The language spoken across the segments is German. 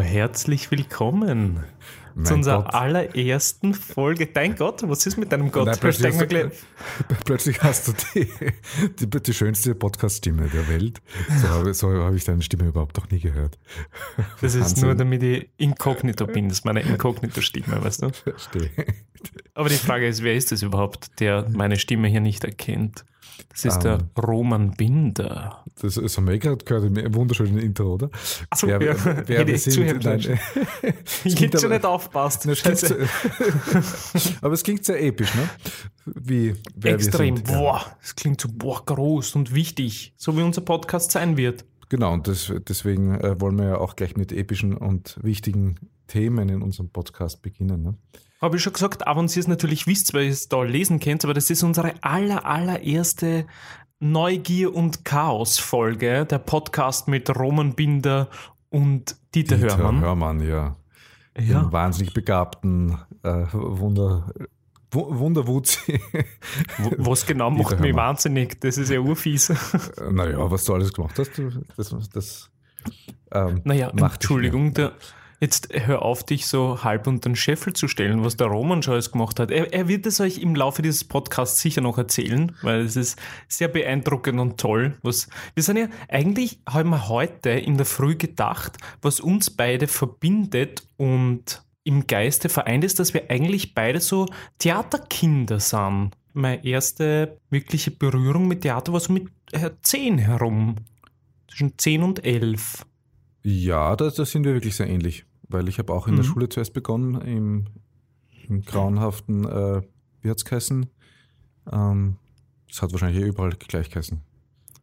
Herzlich willkommen Mein zu unserer Gott. allerersten Folge. Dein Gott, was ist mit deinem Gott? Nein, plötzlich, hast du, plötzlich hast du die, die, die schönste Podcast-Stimme der Welt. So habe so habe ich deine Stimme überhaupt noch nie gehört. Das ist Wahnsinn. nur, damit ich inkognito bin. Das ist meine Inkognito-Stimme, weißt du? Verstehe. Aber die Frage ist, wer ist es überhaupt, der meine Stimme hier nicht erkennt? Das ist der Ähm. Roman Binder. Das, das haben wir eh gerade gehört im wunderschönen Intro, oder? Achso, Wer- ja, wer wer wir sind, nein. klingt Jetzt schon nicht aufpasst. So, aber es klingt sehr episch, ne? Wie Extrem. Boah, es klingt so boah, groß und wichtig, so wie unser Podcast sein wird. Genau, und das, deswegen äh, wollen wir ja auch gleich mit epischen und wichtigen Themen in unserem Podcast beginnen. Ne? Habe ich schon gesagt, auch wenn ihr es natürlich wisst, weil ihr es da lesen könnt, aber das ist unsere aller, allererste Neugier- und Chaos-Folge, der Podcast mit Roman Binder und Dieter, Hörmann. Hörmann, ja. Ja. Den wahnsinnig begabten äh, Wunder, Wu- Wunderwutzi. Was genau Dieter macht mich Hörmann. wahnsinnig? Das ist ja urfies. naja, was du alles gemacht hast, das, das ähm, Naja, Entschuldigung, der, jetzt hör auf, dich so halb unter den Scheffel zu stellen, was der Roman schon alles gemacht hat. Er, er wird es euch im Laufe dieses Podcasts sicher noch erzählen, weil es ist sehr beeindruckend und toll. Was, wir sind ja, eigentlich haben wir heute in der Früh gedacht, was uns beide verbindet und im Geiste vereint ist, dass wir eigentlich beide so Theaterkinder sind. Meine erste wirkliche Berührung mit Theater war so mit äh, 10 herum. Zwischen 10 und 11. Ja, da sind wir wirklich sehr ähnlich, weil ich habe auch in der Mhm. Schule zuerst begonnen, im, im grauenhaften, äh, wie hat's geheißen? Ähm, das hat wahrscheinlich eh überall gleich geheißen.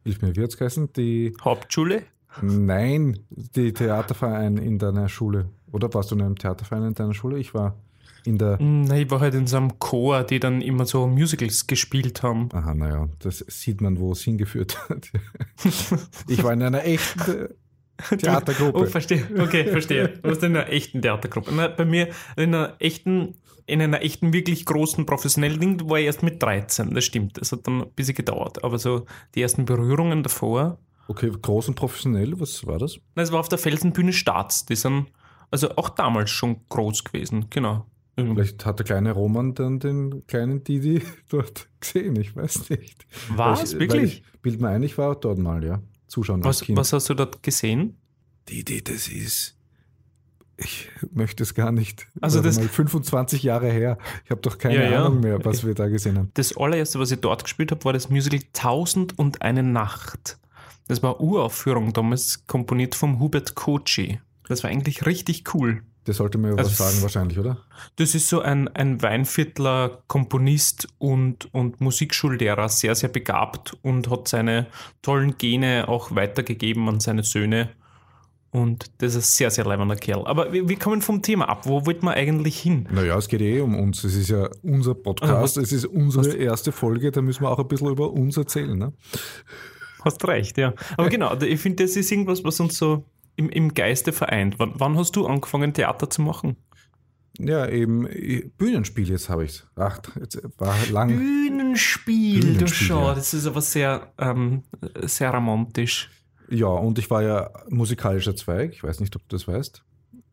Hilf mir, wie geheißen? Die, Hauptschule? nein, die Theaterverein in deiner Schule. Oder warst du in einem Theaterverein in deiner Schule? Ich war in der, Nein, ich war halt in so einem Chor, die dann immer so Musicals gespielt haben. aha, naja, das sieht man, wo es hingeführt hat. ich war in einer echten Theatergruppe. Oh, verstehe. Okay, verstehe. Du warst in einer echten Theatergruppe. Na, bei mir in einer echten, in einer echten, wirklich großen professionellen Ding war ich erst mit 13. Das stimmt. Das hat dann ein bisschen gedauert. Aber so die ersten Berührungen davor. Okay, groß und professionell, was war das? Es war auf der Felsenbühne Staats. Die sind also auch damals schon groß gewesen. Genau. Vielleicht hat der kleine Roman dann den kleinen Didi dort gesehen, ich weiß nicht. Was? Weil ich, Wirklich? Ich, bild mir ein, ich war dort mal, ja. Zuschauen Was, was hast du dort gesehen? Didi, das ist. Ich möchte es gar nicht. Also Warte das- mal, 25 Jahre her. Ich habe doch keine Ja. Ahnung mehr, was wir da gesehen haben. Das allererste, was ich dort gespielt habe, war das Musical Tausend und eine Nacht. Das war Uraufführung damals, komponiert vom Hubert Kochi. Das war eigentlich richtig cool. Der sollte mir Also was sagen, wahrscheinlich, oder? Das ist so ein, ein Weinviertler Komponist und, und Musikschullehrer, sehr, sehr begabt und hat seine tollen Gene auch weitergegeben an seine Söhne. Und das ist ein sehr, sehr leibender Kerl. Aber wir, wir kommen vom Thema ab. Wo wollten wir eigentlich hin? Naja, es geht eh um uns. Es ist ja unser Podcast, es ist unsere erste Folge, da müssen wir auch ein bisschen über uns erzählen. Ne? Hast recht, ja. Aber genau, ich finde, das ist irgendwas, was uns so im, im Geiste vereint. Wann, wann hast du angefangen, Theater zu machen? Ja, eben äh, Bühnenspiel, jetzt habe ich es. Ach, jetzt war lang. Bühnenspiel, du Bühnenspiel, schau, ja. das ist aber sehr, ähm, sehr romantisch. Ja, und ich war ja musikalischer Zweig, ich weiß nicht, ob du das weißt.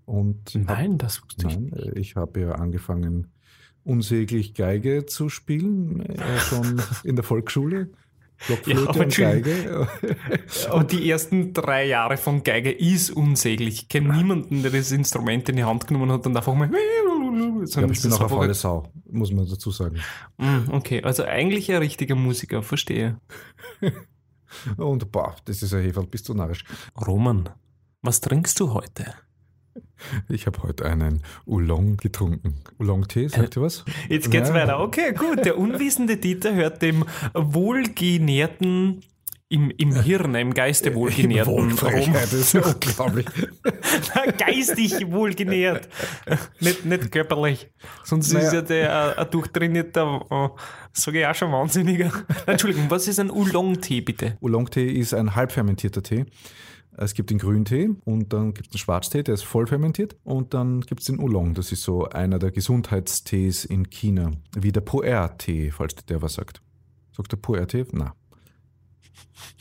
Und Nein, das wusste ich. nein, äh, ich habe ja angefangen, unsäglich Geige zu spielen, äh, schon in der Volksschule. Blockflöte aber und. Geige. Aber die ersten drei Jahre von Geige ist unsäglich. Ich kenne niemanden, der das Instrument in die Hand genommen hat und einfach mal. Ja, ich bin auch eine faule Sau, muss man dazu sagen. Mm, Okay, also eigentlich ein richtiger Musiker, verstehe. Und boah, das ist ja Hefe, bist du narrisch. Roman, was trinkst du heute? Ich habe heute einen Oolong getrunken. Oolong-Tee, sagt ihr was? Jetzt geht's Ja. weiter. Okay, gut. Der unwissende Dieter hört dem wohlgenährten im, im Hirn, im Geiste wohlgenährten Rom. Das ist unglaublich. Geistig wohlgenährt. nicht, nicht körperlich. Sonst naja. ist ja der ein durchtrainierter, sage ich auch schon wahnsinniger. Entschuldigung, was ist ein Oolong-Tee bitte? Oolong-Tee ist ein halbfermentierter Tee. Es gibt den Grüntee und dann gibt es den Schwarztee, der ist voll fermentiert. Und dann gibt es den Oolong, das ist so einer der Gesundheitstees in China. Wie der Pu'er-Tee, falls der was sagt. Sagt der Pu'er-Tee? Na.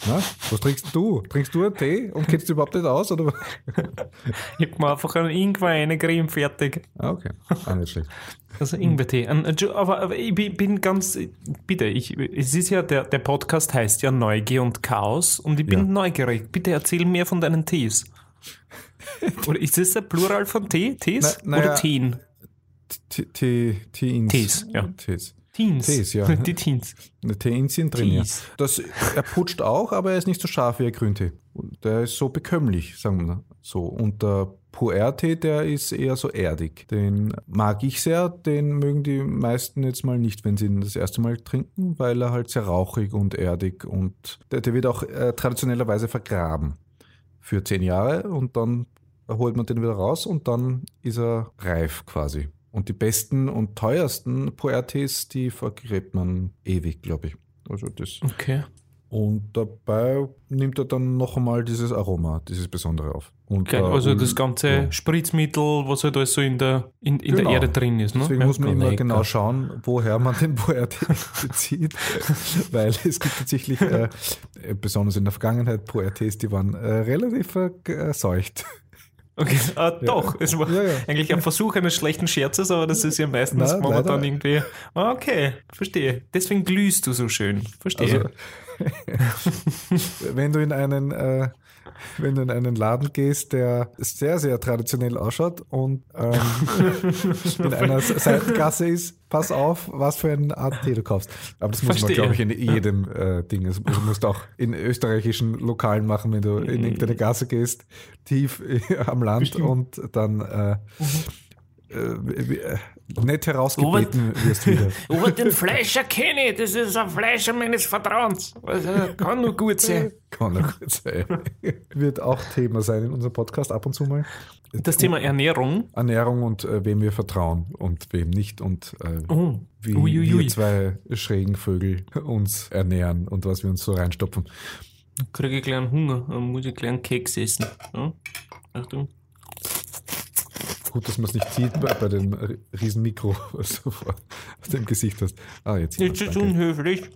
Na, was trinkst du? Trinkst du einen Tee und kennst du überhaupt nicht aus? Oder? ich hab mir einfach einen Ingwer reingerieben, fertig. Ah, okay. Auch nicht schlecht. Also Ingwertee. Aber, aber ich bin ganz, bitte, ich, es ist ja, der, der Podcast heißt ja Neugier und Chaos und ich bin ja. neugierig. Bitte erzähl mehr von deinen Tees. Oder ist das der Plural von Tee? Tees? Na, na Oder ja, Teen? Teens. Tees, ja. Tees. Teens. Tees, ja. Die Teens. Teens sind drin, Tees. ja. Das, er putscht auch, aber er ist nicht so scharf wie ein Grüntee. Der ist so bekömmlich, sagen wir so. Und der Puer-Tee, der ist eher so erdig. Den mag ich sehr, den mögen die meisten jetzt mal nicht, wenn sie ihn das erste Mal trinken, weil er halt sehr rauchig und erdig und der, der wird auch äh, traditionellerweise vergraben für zehn Jahre und dann holt man den wieder raus und dann ist er reif quasi. Und die besten und teuersten Puertes, die vergräbt man ewig, glaube ich. Also das. Okay. Und dabei nimmt er dann noch einmal dieses Aroma, dieses Besondere auf. Und okay, also das ganze ja. Spritzmittel, was halt alles so in der, in, in genau. der Erde drin ist. Ne? Deswegen ja, muss man immer genau schauen, woher man den Puerte bezieht. Weil es gibt tatsächlich, äh, besonders in der Vergangenheit, Puertes, die waren äh, relativ verseucht. Okay, ah, doch. Es war ja, ja. eigentlich ein Versuch eines schlechten Scherzes, aber das ist ja meistens Nein, momentan irgendwie. Ah, okay, verstehe. Deswegen glühst du so schön. Verstehe. Also, wenn du in einen äh, wenn du in einen Laden gehst, der sehr, sehr traditionell ausschaut und ähm, in einer Seitengasse ist, pass auf, was für eine Art Tee du kaufst. Aber das muss Verstehe. man, glaube ich, in jedem äh, Ding. Das musst du auch in österreichischen Lokalen machen, wenn du in mhm. irgendeine Gasse gehst, tief am Land Bestimmt. und dann äh, mhm. Äh, äh nicht herausgebeten wirst wieder. Aber den Fleischer kenne ich, das ist ein Fleischer meines Vertrauens. Also, kann nur gut sein. kann nur gut sein. Wird auch Thema sein in unserem Podcast ab und zu mal. Das Thema Ernährung. Ernährung und äh, wem wir vertrauen und wem nicht und äh, oh. wie wir zwei schrägen Vögel uns ernähren und was wir uns so reinstopfen. Kriege ich kleinen Hunger, muss ich kleinen Keks essen. Ja? Achtung. Gut, dass man es nicht sieht bei, bei dem riesen Mikro, was du vor dem Gesicht hast. Ah, jetzt. Jetzt ist unhöflich.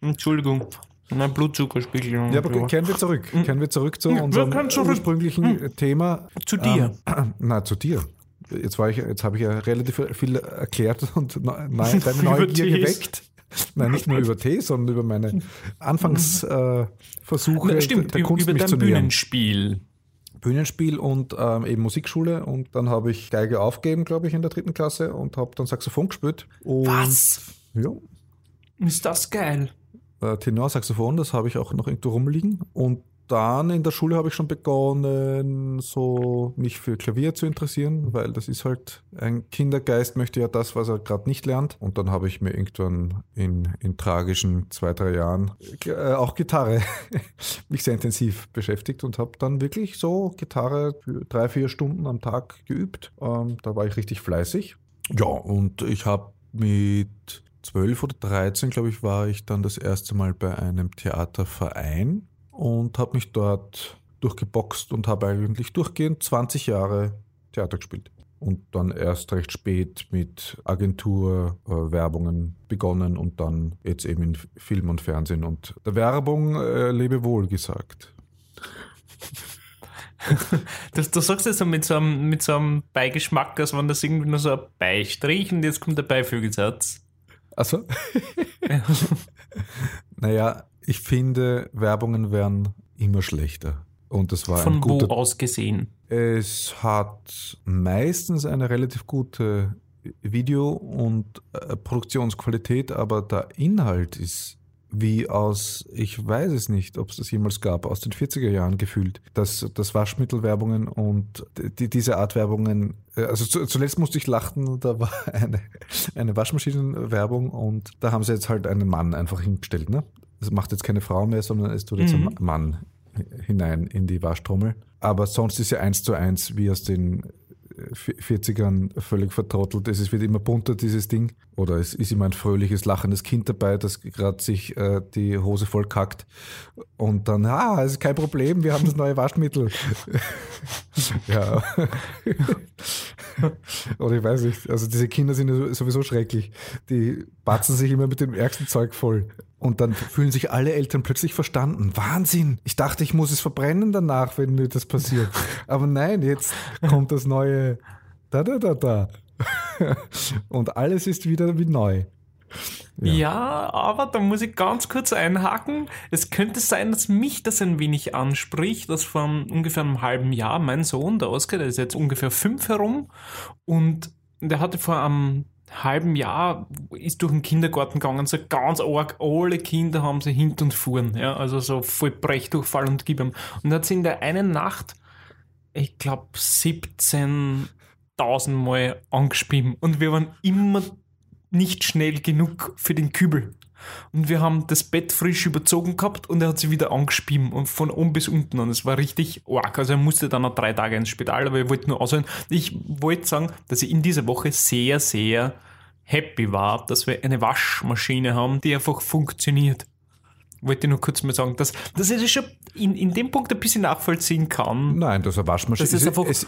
Entschuldigung. Mein Blutzuckerspiegel. Ja, aber kehren wir zurück. Kehren wir zurück zu unserem ursprünglichen hm. Thema. Zu dir. Ähm, na, zu dir. Jetzt, war ich, jetzt habe ich ja relativ viel erklärt und nein, deine Neugier geweckt. Nein, nicht nur über Tee, sondern über meine Anfangsversuche äh, Stimmt, der Kunst über dein Bühnenspiel. Bühnenspiel und ähm, eben Musikschule und dann habe ich Geige aufgegeben, glaube ich, in der dritten Klasse und habe dann Saxophon gespielt. Und, Was? Ja. Ist das geil? Äh, Tenorsaxophon, das habe ich auch noch irgendwo rumliegen und dann in der Schule habe ich schon begonnen, so mich für Klavier zu interessieren, weil das ist halt, ein Kindergeist möchte ja das, was er gerade nicht lernt. Und dann habe ich mir irgendwann in, in tragischen zwei, drei Jahren äh, auch Gitarre mich sehr intensiv beschäftigt und habe dann wirklich so Gitarre drei, vier Stunden am Tag geübt. Ähm, da war ich richtig fleißig. Ja, und ich habe mit 12 oder 13, glaube ich, war ich dann das erste Mal bei einem Theaterverein und habe mich dort durchgeboxt und habe eigentlich durchgehend 20 Jahre Theater gespielt. Und dann erst recht spät mit Agenturwerbungen äh, begonnen und dann jetzt eben in Film und Fernsehen und der Werbung äh, lebe wohl gesagt. das, du sagst jetzt so mit so, einem, mit so einem Beigeschmack, als wenn das irgendwie nur so ein Beistrich und jetzt kommt der Beifügesatz. Achso. naja, ich finde, Werbungen werden immer schlechter. Und das war Von ein guter, wo aus gesehen? Es hat meistens eine relativ gute Video- und äh, Produktionsqualität, aber der Inhalt ist wie aus, ich weiß es nicht, ob es das jemals gab, aus den 40er Jahren gefühlt, dass, dass Waschmittelwerbungen und die, diese Art Werbungen, äh, also zu, zuletzt musste ich lachen, da war eine, eine Waschmaschinenwerbung und da haben sie jetzt halt einen Mann einfach hingestellt, ne? Das macht jetzt keine Frau mehr, sondern es tut jetzt Mhm. ein Mann hinein in die Waschtrommel. Aber sonst ist ja eins zu eins wie aus den äh, 40ern völlig vertrottelt. Es wird immer bunter, dieses Ding. Oder es ist immer ein fröhliches, lachendes Kind dabei, das gerade sich äh, die Hose voll kackt. Und dann, ah, es ist kein Problem, wir haben das neue Waschmittel. ja. Oder ich weiß nicht, also diese Kinder sind sowieso schrecklich. Die batzen sich immer mit dem ärgsten Zeug voll. Und dann fühlen sich alle Eltern plötzlich verstanden. Wahnsinn! Ich dachte, ich muss es verbrennen danach, wenn mir das passiert. Aber nein, jetzt kommt das neue da da da da. Und alles ist wieder wie neu. Ja. aber da muss ich ganz kurz einhaken. Es könnte sein, dass mich das ein wenig anspricht, dass vor ungefähr einem halben Jahr mein Sohn, der Oskar, der ist jetzt ungefähr fünf herum und der hatte vor einem halben Jahr, ist durch den Kindergarten gegangen, so ganz arg, alle Kinder haben sie hint und fuhren, ja, also so voll Brechdurchfall und gib ihm. Und hat sie in der einen Nacht, ich glaube, 17.000 Mal angespielt und wir waren immer nicht schnell genug für den Kübel. Und wir haben das Bett frisch überzogen gehabt und er hat sie wieder angespielt und von oben bis unten. Und es war richtig arg. Also er musste dann noch drei Tage ins Spital, aber ich wollte nur aushören. Ich wollte sagen, dass ich in dieser Woche sehr, sehr happy war, dass wir eine Waschmaschine haben, die einfach funktioniert. Wollte ich nur kurz mal sagen, dass, dass ich das schon in, in dem Punkt ein bisschen nachvollziehen kann. Nein, das ist eine Waschmaschine. Das ist einfach- es,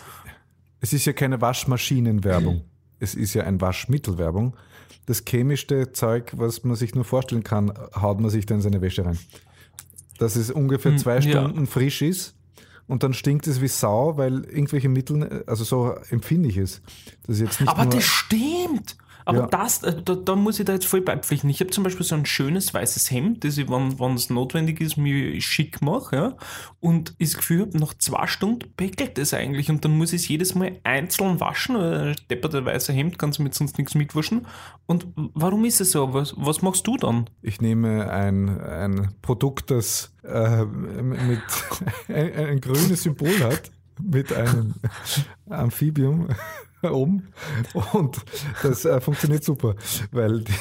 es ist ja keine Waschmaschinenwerbung. Es ist ja ein Waschmittelwerbung. Das chemischste Zeug, was man sich nur vorstellen kann, haut man sich dann in seine Wäsche rein. Dass es ungefähr zwei Hm, ja. Stunden frisch ist und dann stinkt es wie Sau, weil irgendwelche Mittel, also so empfinde ich es. Das ist jetzt nicht Aber das stimmt. Aber Ja. das, äh, da, da muss ich da jetzt voll beipflichten. Ich habe zum Beispiel so ein schönes weißes Hemd, das ich, wenn es notwendig ist, mir schick mache. Ja? Und ich das Gefühl habe, nach zwei Stunden peckelt es eigentlich. Und dann muss ich es jedes Mal einzeln waschen. Ein depperte weiße Hemd kannst du mit sonst nichts mitwaschen. Und warum ist es so? Was, was machst du dann? Ich nehme ein, ein Produkt, das äh, mit ein, ein grünes Symbol hat, mit einem Amphibium oben. Und das äh, funktioniert super, weil die,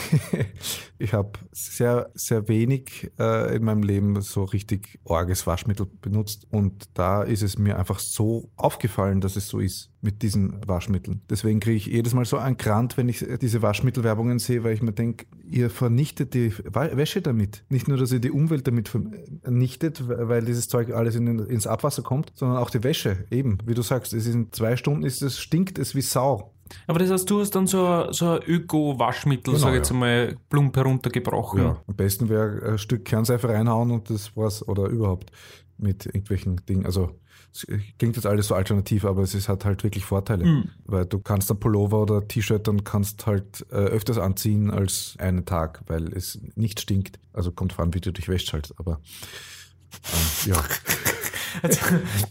ich habe sehr, sehr wenig äh, in meinem Leben so richtig orges Waschmittel benutzt. Und da ist es mir einfach so aufgefallen, dass es so ist mit diesen Waschmitteln. Deswegen kriege ich jedes Mal so einen Grant, wenn ich diese Waschmittelwerbungen sehe, weil ich mir denke, ihr vernichtet die Wäsche damit. Nicht nur, dass ihr die Umwelt damit vernichtet, weil dieses Zeug alles in, ins Abwasser kommt, sondern auch die Wäsche. Eben, wie du sagst, es ist in zwei Stunden ist es, stinkt es wie Sau. Aber das heißt, du hast dann so ein, so ein Öko-Waschmittel, Genau, sag ich jetzt ja. einmal, plump heruntergebrochen. Ja. Am besten wäre ein Stück Kernseife reinhauen und das war's, oder überhaupt mit irgendwelchen Dingen. Also es klingt jetzt alles so alternativ, aber es ist, hat halt wirklich Vorteile. Mhm. Weil du kannst ein Pullover oder T-Shirt dann kannst halt äh, öfters anziehen als einen Tag, weil es nicht stinkt. Also kommt vor an, wie du dich wäschst halt. Aber ähm, ja. Also,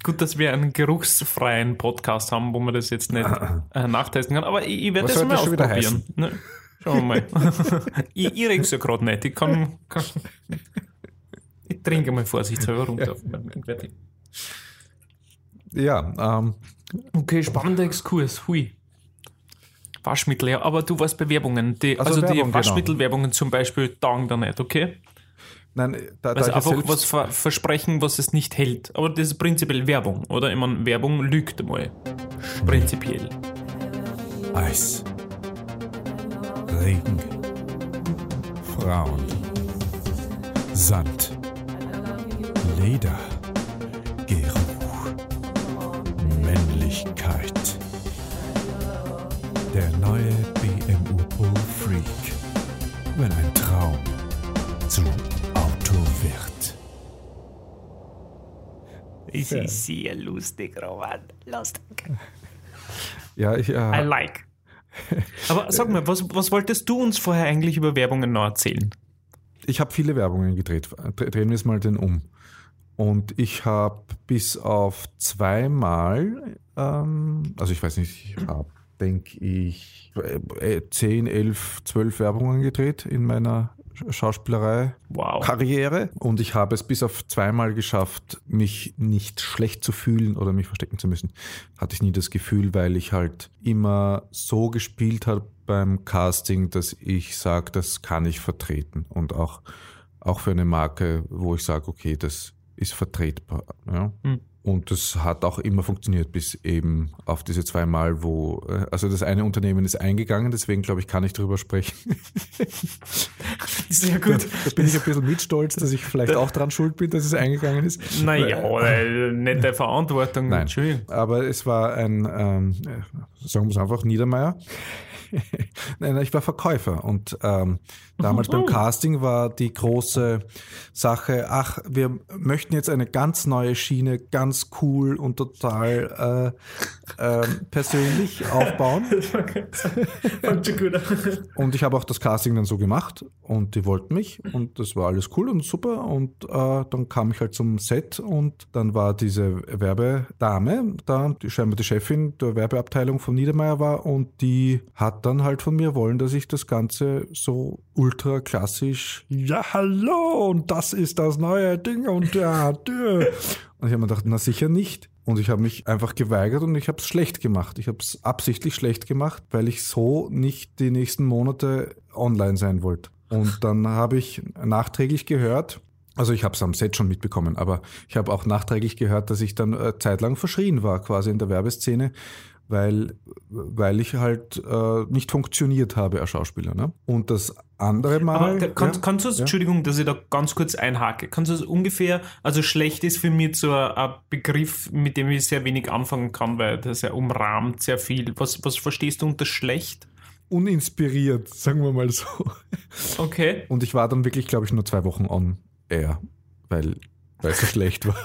gut, dass wir einen geruchsfreien Podcast haben, wo man das jetzt nicht äh, nachtesten kann. Aber ich, ich werde das mal das ausprobieren. Ne? Schauen wir mal. ich ich reg's ja gerade nicht. Ich kann, kann. Ich trinke mal vorsichtshalber runter. Entwertung. Ja, ähm, Okay, spannender Exkurs. Hui. Waschmittel, ja. Aber du warst bei Werbungen. Die, Also also die Werbung, genau. Waschmittelwerbungen zum Beispiel taugen da nicht, okay? nein, da, da Also ich ja einfach was ver versprechen, was es nicht hält. Aber das ist prinzipiell Werbung, oder? Ich meine, Werbung lügt mal. Prinzipiell. Eis, Regen, Frauen, Sand, Leder, Geruch, Männlichkeit. Der neue BMW Pro Freak. Wenn ein Traum zum Auto wird. Es ist sehr lustig, Roman. Lustig. Ja, ich, I äh, like. Aber sag mal, was, was wolltest du uns vorher eigentlich über Werbungen noch erzählen? ich habe viele Werbungen gedreht. Dre- Drehen wir es mal den um. Und ich habe bis auf zweimal, ähm, also ich weiß nicht, ich habe, denke ich, äh, 10, 11, 12 Werbungen gedreht in meiner Schauspielerei. Wow. Karriere und ich habe es bis auf zweimal geschafft, mich nicht schlecht zu fühlen oder mich verstecken zu müssen. Hatte ich nie das Gefühl, weil ich halt immer so gespielt habe beim Casting, dass ich sage, das kann ich vertreten und auch auch für eine Marke, wo ich sage, okay, das ist vertretbar. Ja? Hm. Und das hat auch immer funktioniert, bis eben auf diese zwei Mal, wo, äh, also das eine Unternehmen ist eingegangen, deswegen glaube ich, kann ich darüber sprechen. Sehr gut. Da, da bin ich ein bisschen mitstolz, dass ich vielleicht auch dran schuld bin, dass es eingegangen ist. Naja, äh, nicht der Verantwortung. Nein, aber es war ein, ähm, sagen wir es einfach, Niedermeier. Nein, ich war Verkäufer und ähm, damals beim Casting war die große Sache, ach, wir möchten jetzt eine ganz neue Schiene, ganz cool und total äh, äh, persönlich aufbauen. und ich habe auch das Casting dann so gemacht und die wollten mich und das war alles cool und super und äh, dann kam ich halt zum Set und dann war diese Werbedame da, die scheinbar die Chefin der Werbeabteilung von Niedermeyer war und die hat dann halt von mir wollen, dass ich das Ganze so ultra klassisch, ja, hallo, und das ist das neue Ding und ja, und ich habe mir gedacht, na sicher nicht. Und ich habe mich einfach geweigert und ich habe es schlecht gemacht. Ich habe es absichtlich schlecht gemacht, weil ich so nicht die nächsten Monate online sein wollte. Und dann habe ich nachträglich gehört, also ich habe es am Set schon mitbekommen, aber ich habe auch nachträglich gehört, dass ich dann äh, zeitlang verschrien war, quasi in der Werbeszene, weil, weil ich halt äh, nicht funktioniert habe als Schauspieler. Ne? Und das andere Mal. Aber kann, ja, kannst du ja? Entschuldigung, dass ich da ganz kurz einhake, kannst du es ungefähr, also schlecht ist für mich so ein, ein, Begriff, mit dem ich sehr wenig anfangen kann, weil das ja umrahmt sehr viel. Was, was verstehst du unter schlecht? Uninspiriert, sagen wir mal so. Okay. Und ich war dann wirklich, glaube ich, nur zwei Wochen on air, weil, weil es so schlecht war.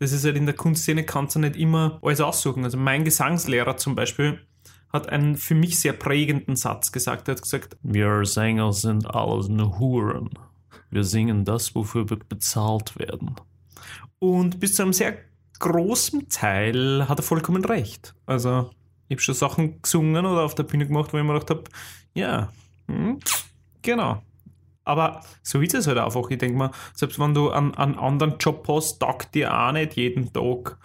Das ist halt in der Kunstszene, kannst du nicht immer alles aussuchen. Also mein Gesangslehrer zum Beispiel hat einen für mich sehr prägenden Satz gesagt. Er hat gesagt, wir Sänger sind alles nur Huren. Wir singen das, wofür wir bezahlt werden. Und bis zu einem sehr großen Teil hat er vollkommen recht. Also ich habe schon Sachen gesungen oder auf der Bühne gemacht, wo ich mir gedacht habe, ja, hm, genau. Aber so ist es halt einfach. Ich denke mal, selbst wenn du einen, einen anderen Job hast, taugt dir auch nicht jeden Tag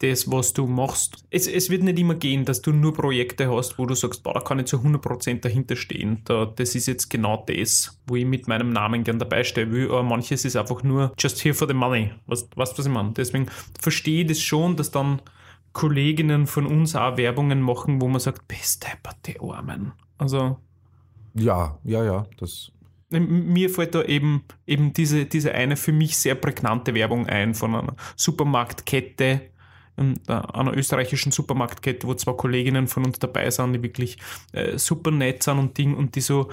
das, was du machst. Es, es wird nicht immer gehen, dass du nur Projekte hast, wo du sagst, boah, da kann ich zu 100% dahinter stehen. Da, das ist jetzt genau das, wo ich mit meinem Namen gern dabei stehen will. Aber manches ist einfach nur just here for the money. Weißt du, was ich meine? Deswegen verstehe ich das schon, dass dann Kolleginnen von uns auch Werbungen machen, wo man sagt, beste die Armen. Also. Ja, ja, ja, das mir fällt da eben, eben diese, diese eine für mich sehr prägnante Werbung ein von einer Supermarktkette, ähm, einer österreichischen Supermarktkette, wo zwei Kolleginnen von uns dabei sind, die wirklich äh, super nett sind und Ding und die so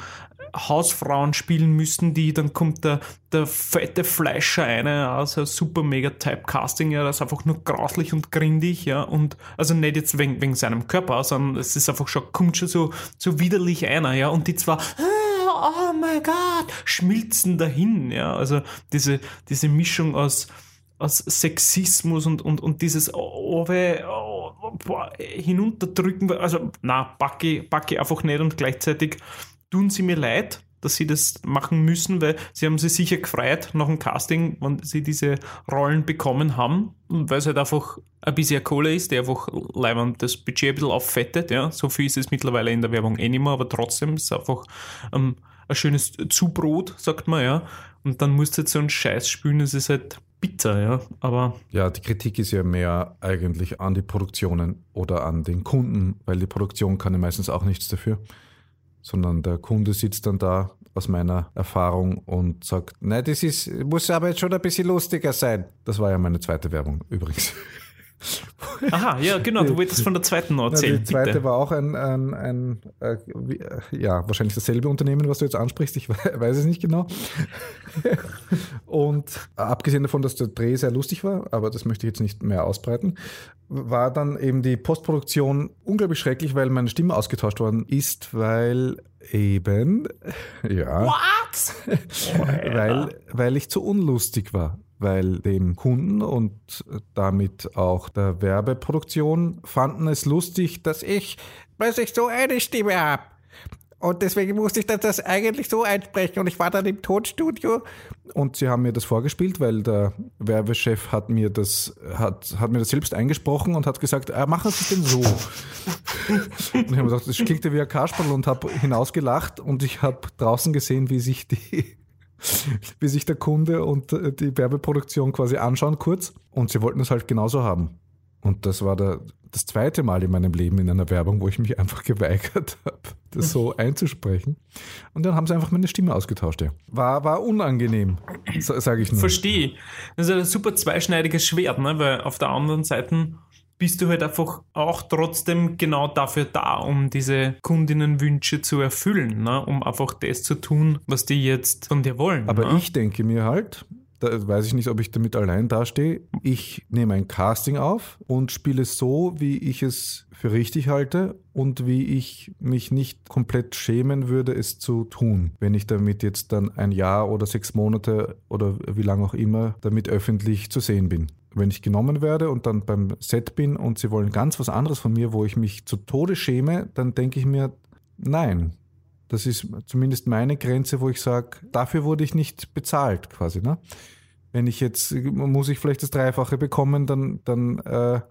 Hausfrauen spielen müssen, die, dann kommt der, der fette Fleischer eine, also super mega Typecasting, ja, das ist einfach nur grauslich und grindig, ja, und also nicht jetzt wegen, wegen seinem Körper, sondern es ist einfach schon, kommt schon so, so widerlich einer, ja, und die zwar, oh mein Gott, schmilzen dahin, ja, also diese, diese Mischung aus, aus Sexismus und, und, und dieses oh, oh, boah, hinunterdrücken, also na, packe, packe einfach nicht und gleichzeitig tun sie mir leid, dass sie das machen müssen, weil sie haben sich sicher gefreut nach dem Casting, wenn sie diese Rollen bekommen haben, weil es halt einfach ein bisschen Kohle ist, der einfach leibend das Budget ein bisschen auffettet, ja. So viel ist es mittlerweile in der Werbung eh nicht mehr, aber trotzdem ist es einfach ähm, ein schönes Zubrot, sagt man, ja. Und dann musst du jetzt so einen Scheiß spielen, das ist halt bitter, ja. Aber. Ja, die Kritik ist ja mehr eigentlich an die Produktionen oder an den Kunden, weil die Produktion kann ja meistens auch nichts dafür. Sondern der Kunde sitzt dann da aus meiner Erfahrung und sagt, nein, das ist, muss aber jetzt schon ein bisschen lustiger sein. Das war ja meine zweite Werbung übrigens. Aha, ja, genau, du wolltest von der zweiten noch erzählen. die zweite bitte. war auch ein, ein, ein äh, ja, wahrscheinlich dasselbe Unternehmen, was du jetzt ansprichst, ich weiß es nicht genau. Und abgesehen davon, dass der Dreh sehr lustig war, aber das möchte ich jetzt nicht mehr ausbreiten, war dann eben die Postproduktion unglaublich schrecklich, weil meine Stimme ausgetauscht worden ist, weil eben, ja, What? weil, weil ich zu unlustig war weil dem Kunden und damit auch der Werbeproduktion fanden es lustig, dass ich, dass ich so eine Stimme habe. Und deswegen musste ich das eigentlich so einsprechen. Und ich war dann im Tonstudio und sie haben mir das vorgespielt, weil der Werbechef hat mir das, hat, hat mir das selbst eingesprochen und hat gesagt, äh, machen Sie es denn so. und ich habe gesagt, das klingt ja wie ein Kasperl und habe hinausgelacht und ich habe draußen gesehen, wie sich die wie sich der Kunde und äh, die Werbeproduktion quasi anschauen kurz. Und sie wollten es halt genauso haben. Und das war der, das zweite Mal in meinem Leben in einer Werbung, wo ich mich einfach geweigert habe, das so einzusprechen. Und dann haben sie einfach meine Stimme ausgetauscht. Ja. War, war unangenehm, sage ich nur. Verstehe. Das ist ein super zweischneidiges Schwert, ne? weil auf der anderen Seite bist du halt einfach auch trotzdem genau dafür da, um diese Kundinnenwünsche zu erfüllen, ne? um einfach das zu tun, was die jetzt von dir wollen. Aber ne? ich denke mir halt, da weiß ich nicht, ob ich damit allein dastehe. Ich nehme ein Casting auf und spiele so, wie ich es für richtig halte und wie ich mich nicht komplett schämen würde, es zu tun, wenn ich damit jetzt dann ein Jahr oder sechs Monate oder wie lange auch immer damit öffentlich zu sehen bin. Wenn ich genommen werde und dann beim Set bin und sie wollen ganz was anderes von mir, wo ich mich zu Tode schäme, dann denke ich mir, nein, das ist zumindest meine Grenze, wo ich sage, dafür wurde ich nicht bezahlt quasi. Ne? Wenn ich jetzt, muss ich vielleicht das Dreifache bekommen, dann, dann äh,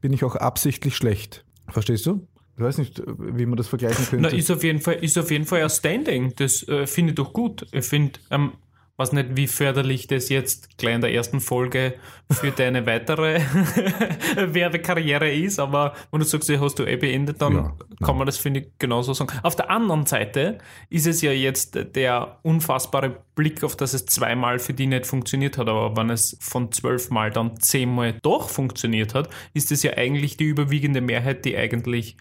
bin ich auch absichtlich schlecht. Verstehst du? Ich weiß nicht, wie man das vergleichen könnte. Na, ist auf jeden Fall, ist auf jeden Fall ein Standing. Das äh, finde ich doch gut. Ich finde, ähm, weiß nicht, wie förderlich das jetzt gleich in der ersten Folge für deine weitere Werbekarriere ist, aber wenn du sagst, hast du eh beendet, dann ja, kann man das, finde ich, genauso sagen. Auf der anderen Seite ist es ja jetzt der unfassbare Blick, auf dass es zweimal für die nicht funktioniert hat, aber wenn es von zwölfmal dann zehnmal doch funktioniert hat, ist es ja eigentlich die überwiegende Mehrheit, die eigentlich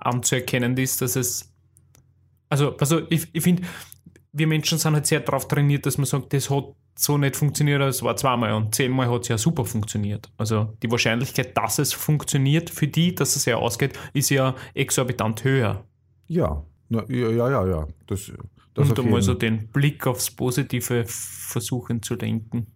anzuerkennen ist, dass es also, also ich, ich finde, wir Menschen sind halt sehr darauf trainiert, dass man sagt, das hat so nicht funktioniert, es war zweimal und zehnmal hat es ja super funktioniert. Also die Wahrscheinlichkeit, dass es funktioniert für die, dass es ja ausgeht, ist ja exorbitant höher. Ja, ja, ja, ja. ja. Das, das und mal so den Blick aufs Positive versuchen zu lenken.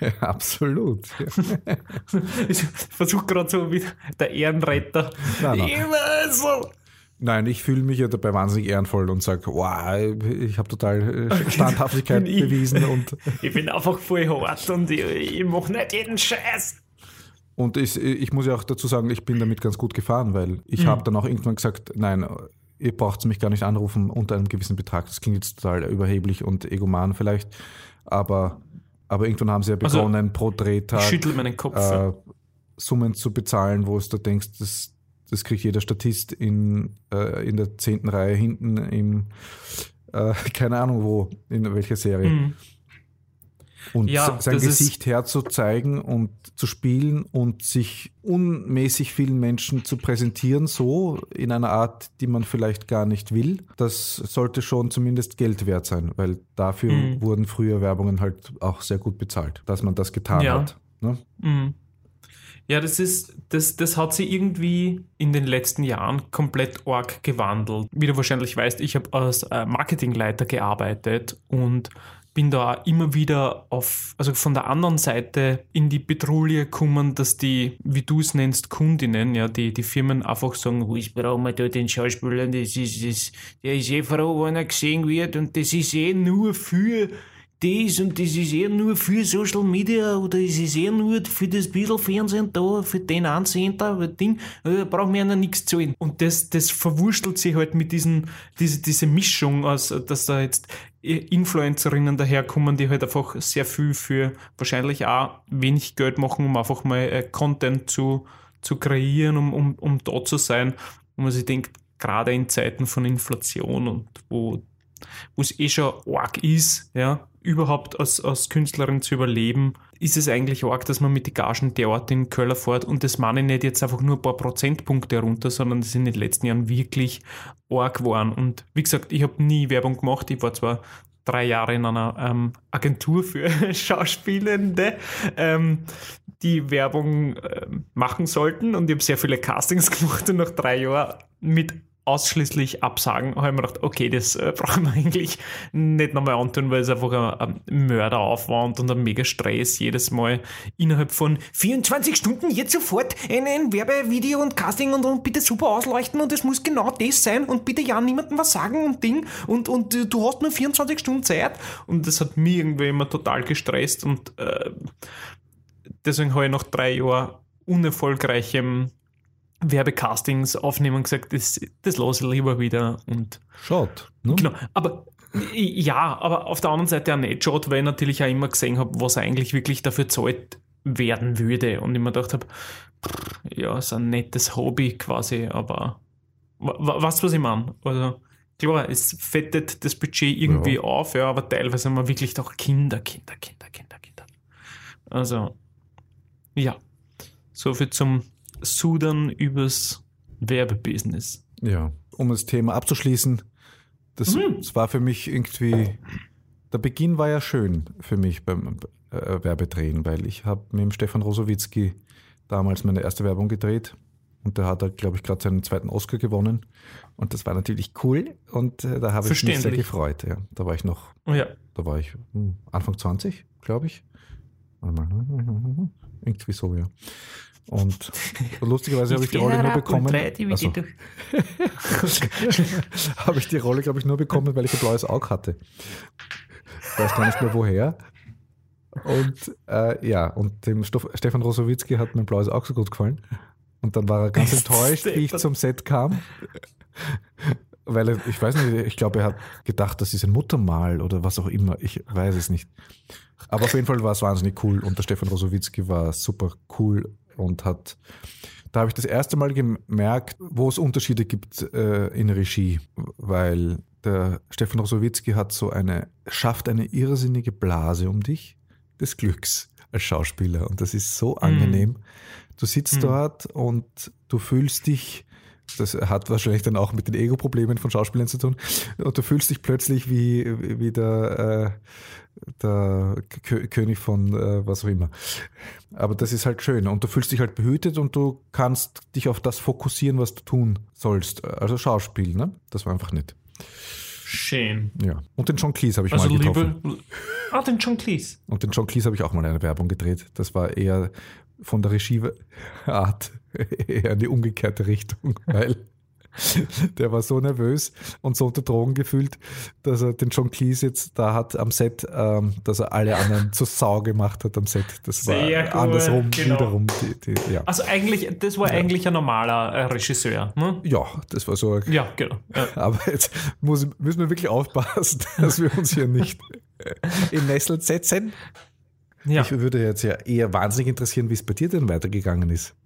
ja, absolut. ich versuche gerade so wie der Ehrenretter. Nein, nein. Immer so Nein, ich fühle mich ja dabei wahnsinnig ehrenvoll und sage, wow, ich habe total äh, Standhaftigkeit bewiesen. Und ich bin einfach voll hart und ich, ich mache nicht jeden Scheiß. Und ich, ich muss ja auch dazu sagen, ich bin damit ganz gut gefahren, weil ich mhm. habe dann auch irgendwann gesagt, nein, ihr braucht mich gar nicht anrufen unter einem gewissen Betrag. Das klingt jetzt total überheblich und egoman vielleicht, aber, aber irgendwann haben sie ja also, begonnen, also, pro Drehtag. Äh, Summen zu bezahlen, wo es du denkst, das, das kriegt jeder Statist in, äh, in der zehnten Reihe hinten im, äh, keine Ahnung wo, in welcher Serie. Mhm. Und ja, sein Gesicht herzuzeigen und zu spielen und sich unmäßig vielen Menschen zu präsentieren, so in einer Art, die man vielleicht gar nicht will, das sollte schon zumindest Geld wert sein, weil dafür mhm. wurden früher Werbungen halt auch sehr gut bezahlt, dass man das getan ja. hat. Ne? Mhm. Ja, das ist, das, das hat sich irgendwie in den letzten Jahren komplett arg gewandelt. Wie du wahrscheinlich weißt, ich habe als äh, Marketingleiter gearbeitet und bin da immer wieder auf, also von der anderen Seite in die Petrouille gekommen, dass die, wie du es nennst, Kundinnen, ja, die, die Firmen einfach sagen, wo ist brauchen wir da den Schauspieler, das ist, das, der ist eh froh, wenn er gesehen wird und das ist eh nur für das und das ist eher nur für Social Media oder ist es eher nur für das bisschen Fernsehen da, für den einen Center, Ding, da braucht man ja nichts zahlen. Und das, das verwurstelt sich halt mit diesen, diese, diese Mischung aus, dass da jetzt Influencerinnen daherkommen, die halt einfach sehr viel für wahrscheinlich auch wenig Geld machen, um einfach mal äh, Content zu, zu kreieren, um, um, um da zu sein. Und man sich denkt, gerade in Zeiten von Inflation und wo wo es eh schon arg ist, ja, überhaupt als, als Künstlerin zu überleben, ist es eigentlich arg, dass man mit den Gagen derart in Köln fährt. Und das meine ich nicht jetzt einfach nur ein paar Prozentpunkte herunter, sondern das sind in den letzten Jahren wirklich arg geworden. Und wie gesagt, ich habe nie Werbung gemacht, ich war zwar drei Jahre in einer ähm, Agentur für Schauspielende, ähm, die Werbung äh, machen sollten. Und ich habe sehr viele Castings gemacht und nach drei Jahren mit ausschließlich Absagen, habe ich mir gedacht, okay, das äh, brauchen wir eigentlich nicht nochmal antun, weil es einfach ein, Mörderaufwand und ein mega Stress jedes Mal innerhalb von 24 Stunden jetzt sofort ein, ein Werbevideo und Casting und, und bitte super ausleuchten und es muss genau das sein und bitte ja niemandem was sagen und Ding und, und äh, du hast nur 24 Stunden Zeit. Und das hat mich irgendwie immer total gestresst und äh, deswegen habe ich nach drei Jahren unerfolgreichem Werbecastings aufnehmen und gesagt, das, das lasse ich lieber wieder. Und Schaut. Ne? Genau, aber ja, aber auf der anderen Seite auch nicht schaut, weil ich natürlich auch immer gesehen habe, was eigentlich wirklich dafür zahlt werden würde. Und ich mir gedacht habe, ja, ist ein nettes Hobby quasi, aber du, was ich meine? Also, klar, es fettet das Budget irgendwie ja. auf, ja, aber teilweise haben wir wirklich doch Kinder, Kinder, Kinder, Kinder, Kinder. Also, ja. Soviel zum Sudern übers Werbebusiness. Ja, um das Thema abzuschließen, das, mhm. das, war für mich irgendwie, der Beginn war ja schön für mich beim äh, Werbedrehen, weil ich habe mit dem Stefan Rosowitzki damals meine erste Werbung gedreht und der hat halt, glaube ich, gerade seinen zweiten Oscar gewonnen und das war natürlich cool und äh, da habe ich mich sehr gefreut. Ja. Da war ich noch, oh ja. da war ich hm, Anfang 20, glaube ich. Irgendwie so, ja. Und lustigerweise habe ich die Rolle nur bekommen. Also, habe ich die Rolle, glaube ich, nur bekommen, weil ich ein blaues Auge hatte. Ich weiß gar nicht mehr woher. Und äh, ja, und dem Stoff, Stefan Rosowitzki hat mein blaues Auge so gut gefallen. Und dann war er ganz enttäuscht, wie ich zum Set kam. Weil er, ich weiß nicht, ich glaube, er hat gedacht, das ist ein Muttermal oder was auch immer. Ich weiß es nicht. Aber auf jeden Fall war es wahnsinnig cool und der Stefan Rosowitzki war super cool und hat, da habe ich das erste Mal gemerkt, wo es Unterschiede gibt äh, in Regie, weil der Stefan Rosowitzki hat so eine, schafft eine irrsinnige Blase um dich des Glücks als Schauspieler und das ist so angenehm. Mm. Du sitzt mm. dort und du fühlst dich das hat wahrscheinlich dann auch mit den Ego-Problemen von Schauspielern zu tun. Und du fühlst dich plötzlich wie, wie der, äh, der König von äh, was auch immer. Aber das ist halt schön und du fühlst dich halt behütet und du kannst dich auf das fokussieren, was du tun sollst. Also Schauspiel, ne? Das war einfach nett. Schön. Ja. Und den John Cleese habe ich also mal getroffen. Liebe, ah, den John Cleese. Und den John Cleese habe ich auch mal eine Werbung gedreht. Das war eher von der Regieart eher in die umgekehrte Richtung, weil der war so nervös und so unter Drogen gefühlt, dass er den John Cleese jetzt da hat am Set, ähm, dass er alle anderen zur Sau gemacht hat am Set. Das Sehr war cool. andersrum genau. wiederum. Die, die, ja. Also eigentlich, das war ja. eigentlich ein normaler äh, Regisseur. Ne? Ja, das war so. Ja, genau. Ja. Aber jetzt muss, müssen wir wirklich aufpassen, dass wir uns hier nicht in Nessel setzen. Ich würde jetzt ja eher wahnsinnig interessieren, wie es bei dir denn weitergegangen ist.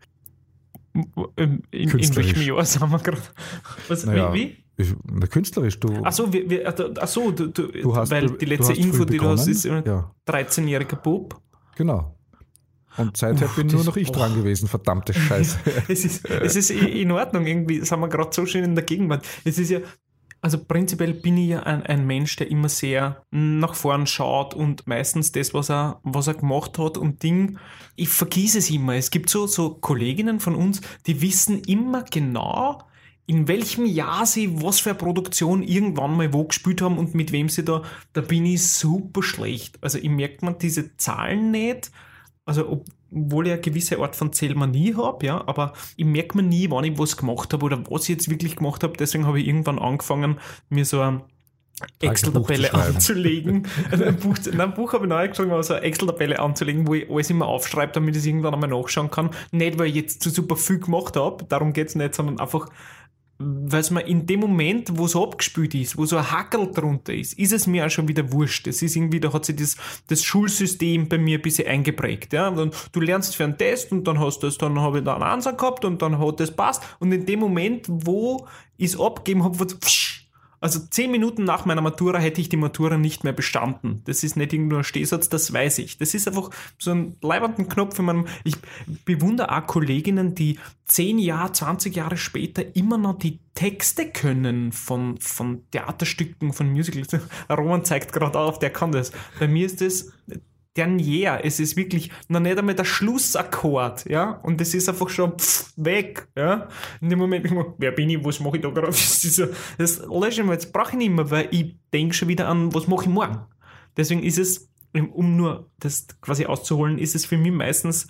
In, in, welchem Jahr sind wir gerade? Was, naja, wie? Ich, künstlerisch, du. Achso, ach du, du, du hast, weil die letzte Info, die du hast, ist ja. 13-jähriger Bub. Genau. Und seither Uff, bin nur noch ich oh. dran gewesen, verdammte Scheiße. es, ist, es ist in Ordnung, irgendwie sind wir gerade so schön in der Gegenwart. Es ist ja, also prinzipiell bin ich ja ein, ein, Mensch, der immer sehr nach vorn schaut und meistens das, was er, was er gemacht hat und Ding, ich vergieße es immer. Es gibt so, so Kolleginnen von uns, die wissen immer genau, in welchem Jahr sie was für eine Produktion irgendwann mal wo gespielt haben und mit wem sie da, da bin ich super schlecht. Also ich merke man diese Zahlen nicht, also obwohl ich eine gewisse Art von Zählmanie habe, ja, aber ich merke mir nie, wann ich was gemacht habe oder was ich jetzt wirklich gemacht habe. Deswegen habe ich irgendwann angefangen, mir so eine Excel-Tabelle anzulegen. ein Buch, nein, ein Buch habe ich neu geschrieben, aber so eine Excel-Tabelle anzulegen, wo ich alles immer aufschreibe, damit ich es irgendwann einmal nachschauen kann. Nicht, weil ich jetzt so super viel gemacht habe, darum geht es nicht, sondern einfach, weil es mir in dem Moment, wo es abgespielt ist, wo so ein Hackel drunter ist, ist es mir auch schon wieder wurscht. Es ist irgendwie, da hat sich das, das Schulsystem bei mir ein bisschen eingeprägt. Ja? Und du lernst für einen Test und dann hast du das, dann habe ich da einen Ansatz gehabt und dann hat das passt. Und in dem Moment, wo ich es abgegeben habe, wird also zehn Minuten nach meiner Matura hätte ich die Matura nicht mehr bestanden. Das ist nicht irgendein Stehsatz, das weiß ich. Das ist einfach so ein leibenden Knopf in meinem. Ich bewundere auch Kolleginnen, die zehn Jahre, 20 Jahre später immer noch die Texte können von, von Theaterstücken, von Musicals. Roman zeigt gerade auf, der kann das. Bei mir ist das dernier. Es ist wirklich noch nicht einmal der Schlussakkord, ja. Und es ist einfach schon pff, weg, ja. In dem Moment, ich mir, wer bin ich, was mache ich da gerade? Das, das löschen wir jetzt, brauche ich nicht mehr, weil ich denke schon wieder an, was mache ich morgen. Deswegen ist es, um nur das quasi auszuholen, ist es für mich meistens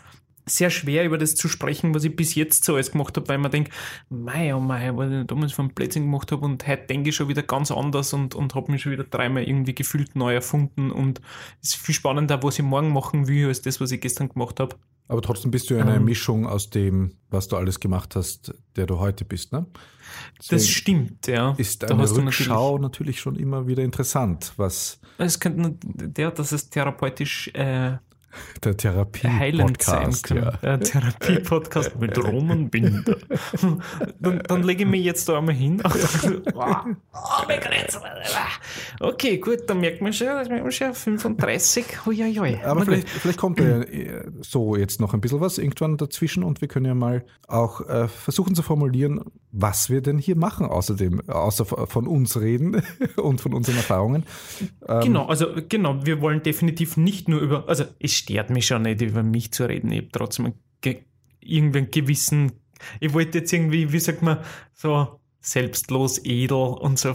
sehr schwer, über das zu sprechen, was ich bis jetzt so alles gemacht habe, weil man denkt, mei, oh mei, was ich damals von Plätzchen gemacht habe und heute denke ich schon wieder ganz anders und, und habe mich schon wieder dreimal irgendwie gefühlt neu erfunden und es ist viel spannender, was ich morgen machen will, als das, was ich gestern gemacht habe. Aber trotzdem bist du eine ähm, Mischung aus dem, was du alles gemacht hast, der du heute bist, ne? Deswegen das stimmt, ja. Ist eine Rückschau natürlich, natürlich, schon immer wieder interessant, was. Es könnte, ja, das ist therapeutisch äh, der Therapie-Podcast. Ja. Der Therapie-Podcast mit Roman Binder. dann, dann lege ich mich jetzt da einmal hin. okay, gut, dann merkt man schon, dass man schon 35. Uiuiui. Aber vielleicht, vielleicht, kommt ja äh, so jetzt noch ein bisschen was irgendwann dazwischen und wir können ja mal auch äh, versuchen zu formulieren, was wir denn hier machen, außerdem, außer von uns reden und von unseren Erfahrungen. Ähm, genau, also genau, wir wollen definitiv nicht nur über, also es stört mich schon nicht, über mich zu reden. Ich habe trotzdem irgendwie einen gewissen, ich wollte jetzt irgendwie, wie sagt man, so selbstlos, edel und so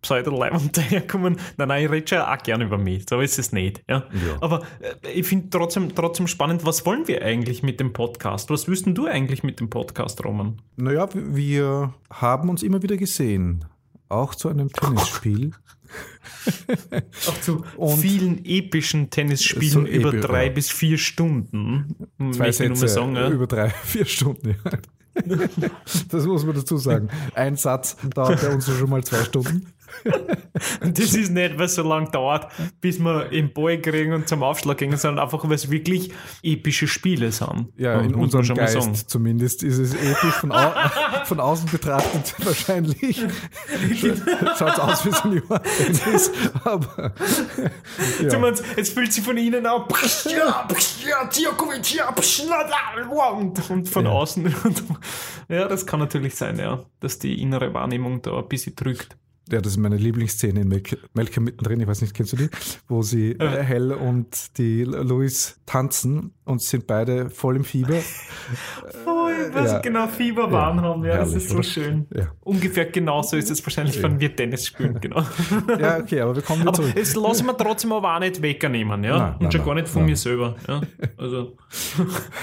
pseudo-leibend daherkommen. Nein, nein, ich rede schon auch gerne über mich. So ist es nicht. Ja? ja. Aber äh, ich finde trotzdem, trotzdem spannend, was wollen wir eigentlich mit dem Podcast? Was wüssten du eigentlich mit dem Podcast, Roman? Naja, wir haben uns immer wieder gesehen. Auch zu einem Tennisspiel. Auch zu und vielen epischen Tennisspielen so über drei ja. bis vier Stunden. Zwei Sätze sagen, ja. über drei, vier Stunden. Ja. Das muss man dazu sagen. Ein Satz dauert bei uns schon mal zwei Stunden. Und das ist nicht, was so lange dauert, bis wir im Ball kriegen und zum Aufschlag gehen, sondern einfach, weil es wirklich epische Spiele sind. Ja, in unserem Geist zumindest ist es episch. Von, au von außen betrachtet wahrscheinlich schaut es aus wie so ein Tennis. Aber ja. es fühlt sich von innen an und, und von ja. außen. ja, das kann natürlich sein, ja, dass die innere Wahrnehmung da ein bisschen drückt ja, das ist meine Lieblingsszene in Malcolm mittendrin, ich weiß nicht, kennst du die? Wo sie äh, Hell und die Louis tanzen und sind beide voll im Fieber. Voll, was ja. genau Fieberwahn ja, haben, ja, herrlich, das ist so oder? schön. Ja. Ungefähr genauso ist es wahrscheinlich, wenn wir Tennis spielen, genau. Ja, okay, aber wir kommen wieder zurück. Das lassen wir trotzdem aber auch nicht wegnehmen, ja? Nein, und nein, schon nein, gar nicht von mir selber, ja? Also.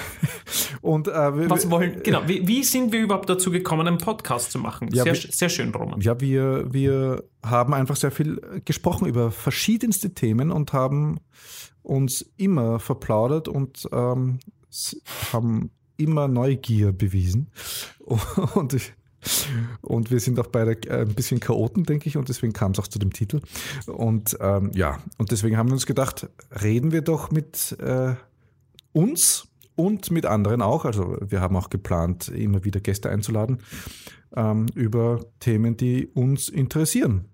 und, äh, was wollen, genau, wie, wie, sind wir überhaupt dazu gekommen, einen Podcast zu machen? sehr, wir, sehr schön, Roman. Ja, wir, wir haben einfach sehr viel gesprochen über verschiedenste Themen und haben uns immer verplaudert und ähm, haben immer Neugier bewiesen. Und, und wir sind auch beide äh, ein bisschen Chaoten, denke ich, und deswegen kam es auch zu dem Titel. Und ähm, ja, und deswegen haben wir uns gedacht, reden wir doch mit äh, uns und mit anderen auch. Also wir haben auch geplant, immer wieder Gäste einzuladen ähm, über Themen, die uns interessieren.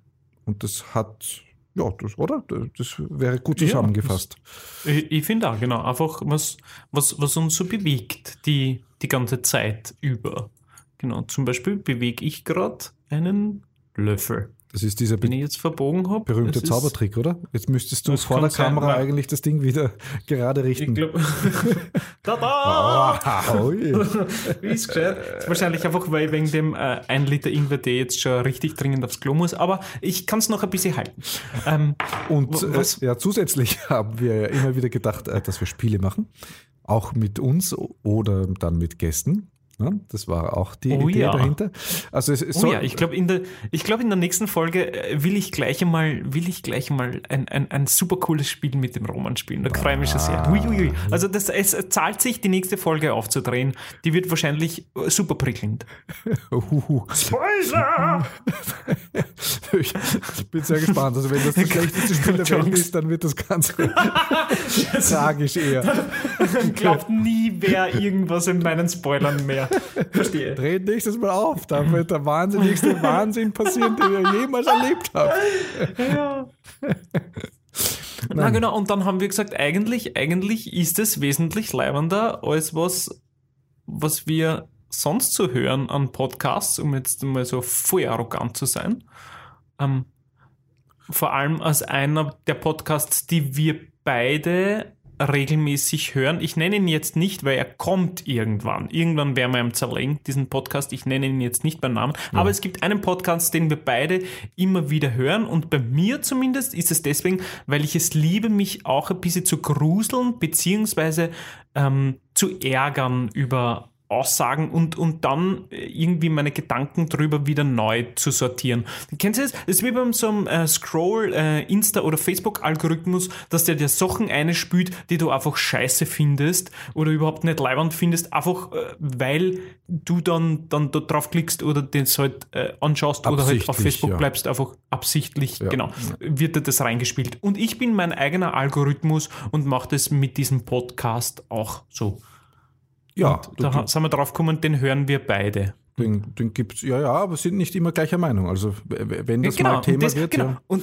Und das hat ja, das, oder? Das wäre gut zusammengefasst. Ja, ich, ich finde auch, genau. Einfach was, was, was uns so bewegt, die, die ganze Zeit über. Genau, zum Beispiel bewege ich gerade einen Löffel. Das ist dieser Wenn ich jetzt verbogen habe. Berühmte Zaubertrick, oder? Jetzt müsstest du vor der Kamera sein, eigentlich das Ding wieder gerade richten. Ich glaube. Tada! Oh, Wie ist gescheit? Wahrscheinlich einfach, weil ich wegen dem äh, 1 Liter Ingwer-Tee jetzt schon richtig dringend aufs Klo muss. Aber ich kann es noch ein bisschen halten. Ähm, Und äh, ja, zusätzlich haben wir ja immer wieder gedacht, äh, dass wir Spiele machen. Auch mit uns oder dann mit Gästen. Ne? Das war auch die oh, Idee ja. dahinter. Also es, es oh ja, ich glaube in der ich glaube in der nächsten Folge äh, will ich gleich einmal will ich gleich mal ein, ein, ein super cooles Spiel mit dem Roman spielen. Da freue ich mich schon sehr. Ui, ui, ui. Also das es zahlt sich die nächste Folge aufzudrehen. Die wird wahrscheinlich äh, super prickelnd. Uh. Spoiler! ich bin sehr gespannt. Also wenn das das schlechteste Spiel der Welt ist, dann wird das ganz tragisch eher. Glaubt nie wer irgendwas in meinen Spoilern mehr. Verstehe. Dreht nächstes Mal auf, da wird der wahnsinnigste Wahnsinn passieren, den ihr jemals erlebt habt. Ja. Na genau, und dann haben wir gesagt, eigentlich, eigentlich ist es wesentlich leibender als was, was wir sonst so hören an Podcasts, um jetzt mal so voll arrogant zu sein. Ähm, vor allem als einer der Podcasts, die wir beide regelmäßig hören. Ich nenne ihn jetzt nicht, weil er kommt irgendwann. Irgendwann werden wir ihm zerlegen, diesen Podcast. Ich nenne ihn jetzt nicht beim Namen. Ja. Aber es gibt einen Podcast, den wir beide immer wieder hören. Und bei mir zumindest ist es deswegen, weil ich es liebe, mich auch ein bisschen zu gruseln, beziehungsweise ähm, zu ärgern über Aussagen und, und dann irgendwie meine Gedanken drüber wieder neu zu sortieren. Kennst du das? Das ist wie beim so einem äh, Scroll, äh, Insta- oder Facebook-Algorithmus, dass der dir Sachen einspült, die du einfach scheiße findest oder überhaupt nicht leibend findest, einfach äh, weil du dann, dann da drauf klickst oder den halt äh, anschaust oder halt auf Facebook ja. bleibst, einfach absichtlich, Ja. genau, wird dir das reingespielt. Und ich bin mein eigener Algorithmus und mache das mit diesem Podcast auch so. Ja, Und da sind wir drauf gekommen, den hören wir beide. den, den gibt's, ja, ja, aber sind nicht immer gleicher Meinung. Also wenn das mal und Thema das, wird, genau. ja. Und,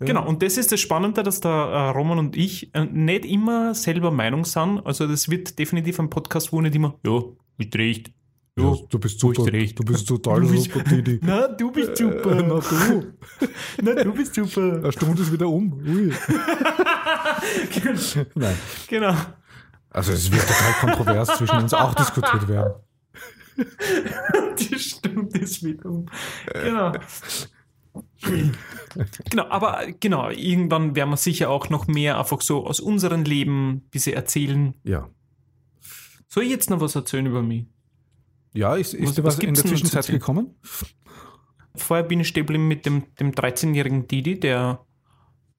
genau, und das ist das Spannende, dass der äh, Roman und ich äh, nicht immer selber Meinung sind. Also das wird definitiv ein Podcast, wo nicht immer, ja, ist recht. Ja, Ja, du bist super, recht. du bist total Du bist- super, Didi. Na, du bist Äh, super. na du, Na, du bist super. eine Stunde ist wieder um. Ui. Nein. genau. Also es wird total kontrovers zwischen uns auch diskutiert werden. Die Stunde ist wieder um. Genau. genau, aber genau, irgendwann werden wir sicher auch noch mehr einfach so aus unserem Leben ein bisschen erzählen. Ja. Soll ich jetzt noch was erzählen über mich? Ja, ist, ist Was- dir was was in der Zwischenzeit gekommen? Vorher bin ich stehen mit dem, dem 13-jährigen Didi, der,